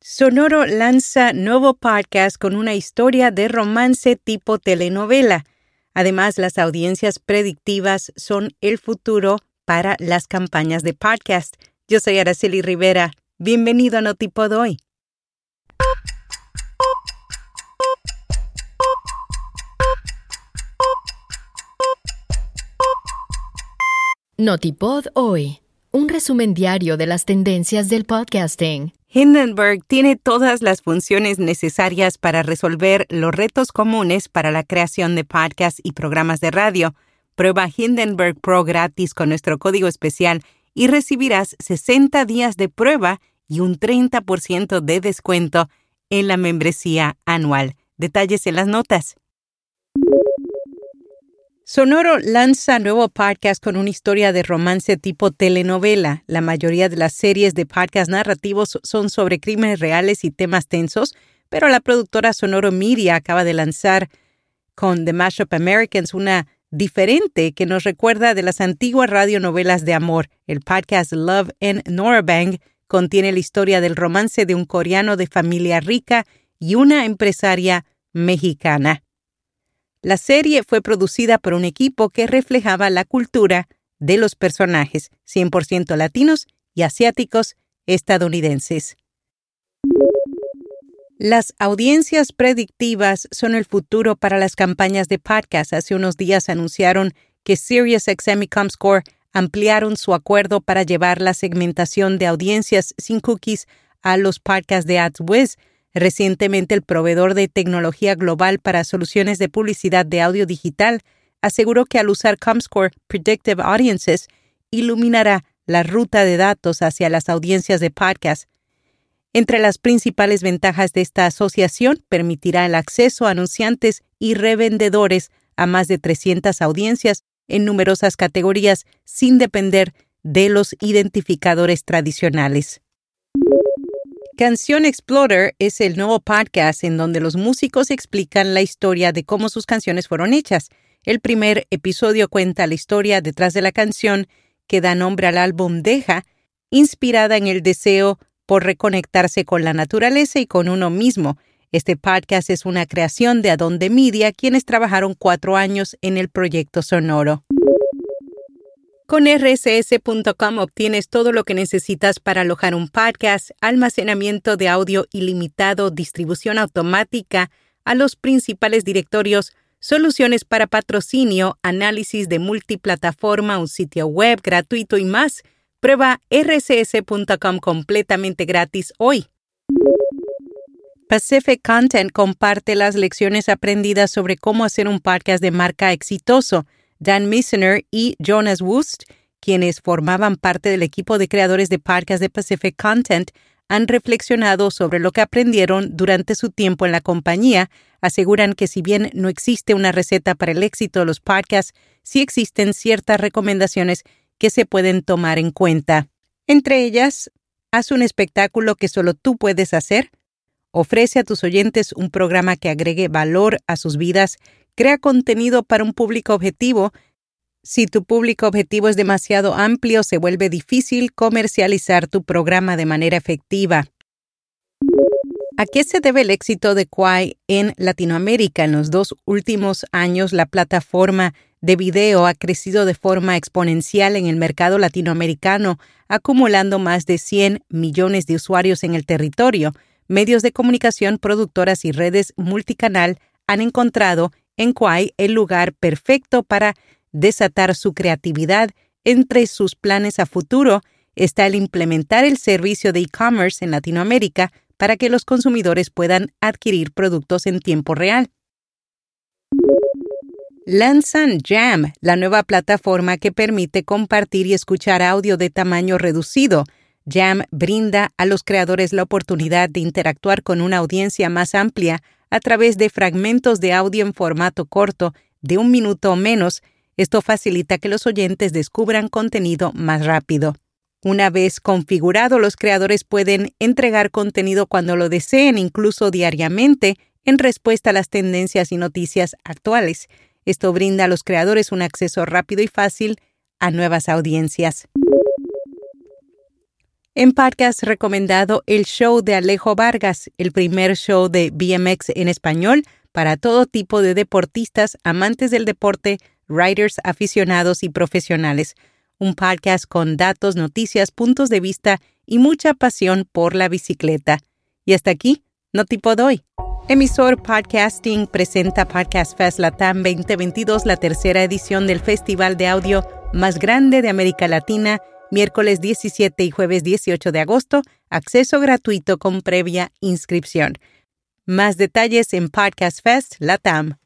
Sonoro lanza nuevo podcast con una historia de romance tipo telenovela. Además, las audiencias predictivas son el futuro para las campañas de podcast. Yo soy Araceli Rivera. Bienvenido a Notipod hoy. Notipod hoy. Un resumen diario de las tendencias del podcasting. Hindenburg tiene todas las funciones necesarias para resolver los retos comunes para la creación de podcasts y programas de radio. Prueba Hindenburg Pro gratis con nuestro código especial y recibirás 60 días de prueba y un 30% de descuento en la membresía anual. Detalles en las notas. Sonoro lanza nuevo podcast con una historia de romance tipo telenovela. La mayoría de las series de podcast narrativos son sobre crímenes reales y temas tensos, pero la productora Sonoro Media acaba de lanzar con The Mashup Americans una diferente que nos recuerda de las antiguas radionovelas de amor. El podcast Love and Norabang contiene la historia del romance de un coreano de familia rica y una empresaria mexicana. La serie fue producida por un equipo que reflejaba la cultura de los personajes 100% latinos y asiáticos estadounidenses. Las audiencias predictivas son el futuro para las campañas de podcast. Hace unos días anunciaron que SiriusXM y Comscore ampliaron su acuerdo para llevar la segmentación de audiencias sin cookies a los podcasts de AdsWiz Recientemente, el proveedor de tecnología global para soluciones de publicidad de audio digital aseguró que al usar Comscore Predictive Audiences, iluminará la ruta de datos hacia las audiencias de podcast. Entre las principales ventajas de esta asociación, permitirá el acceso a anunciantes y revendedores a más de 300 audiencias en numerosas categorías sin depender de los identificadores tradicionales. Canción Explorer es el nuevo podcast en donde los músicos explican la historia de cómo sus canciones fueron hechas. El primer episodio cuenta la historia detrás de la canción que da nombre al álbum Deja, inspirada en el deseo por reconectarse con la naturaleza y con uno mismo. Este podcast es una creación de Adonde Media, quienes trabajaron cuatro años en el proyecto sonoro. Con rss.com obtienes todo lo que necesitas para alojar un podcast, almacenamiento de audio ilimitado, distribución automática a los principales directorios, soluciones para patrocinio, análisis de multiplataforma, un sitio web gratuito y más. Prueba rss.com completamente gratis hoy. Pacific Content comparte las lecciones aprendidas sobre cómo hacer un podcast de marca exitoso. Dan Misener y Jonas Wust, quienes formaban parte del equipo de creadores de podcasts de Pacific Content, han reflexionado sobre lo que aprendieron durante su tiempo en la compañía, aseguran que si bien no existe una receta para el éxito de los podcasts, sí existen ciertas recomendaciones que se pueden tomar en cuenta. Entre ellas, haz un espectáculo que solo tú puedes hacer, ofrece a tus oyentes un programa que agregue valor a sus vidas Crea contenido para un público objetivo. Si tu público objetivo es demasiado amplio, se vuelve difícil comercializar tu programa de manera efectiva. ¿A qué se debe el éxito de Quai en Latinoamérica? En los dos últimos años, la plataforma de video ha crecido de forma exponencial en el mercado latinoamericano, acumulando más de 100 millones de usuarios en el territorio. Medios de comunicación, productoras y redes multicanal han encontrado en Kwai el lugar perfecto para desatar su creatividad. Entre sus planes a futuro está el implementar el servicio de e-commerce en Latinoamérica para que los consumidores puedan adquirir productos en tiempo real. Lanzan Jam, la nueva plataforma que permite compartir y escuchar audio de tamaño reducido. Jam brinda a los creadores la oportunidad de interactuar con una audiencia más amplia a través de fragmentos de audio en formato corto de un minuto o menos. Esto facilita que los oyentes descubran contenido más rápido. Una vez configurado, los creadores pueden entregar contenido cuando lo deseen, incluso diariamente, en respuesta a las tendencias y noticias actuales. Esto brinda a los creadores un acceso rápido y fácil a nuevas audiencias. En podcast recomendado el show de Alejo Vargas, el primer show de BMX en español para todo tipo de deportistas, amantes del deporte, riders aficionados y profesionales. Un podcast con datos, noticias, puntos de vista y mucha pasión por la bicicleta. Y hasta aquí, no tipo doy. Emisor Podcasting presenta Podcast Fest Latam 2022, la tercera edición del festival de audio más grande de América Latina miércoles 17 y jueves 18 de agosto, acceso gratuito con previa inscripción. Más detalles en Podcast Fest Latam.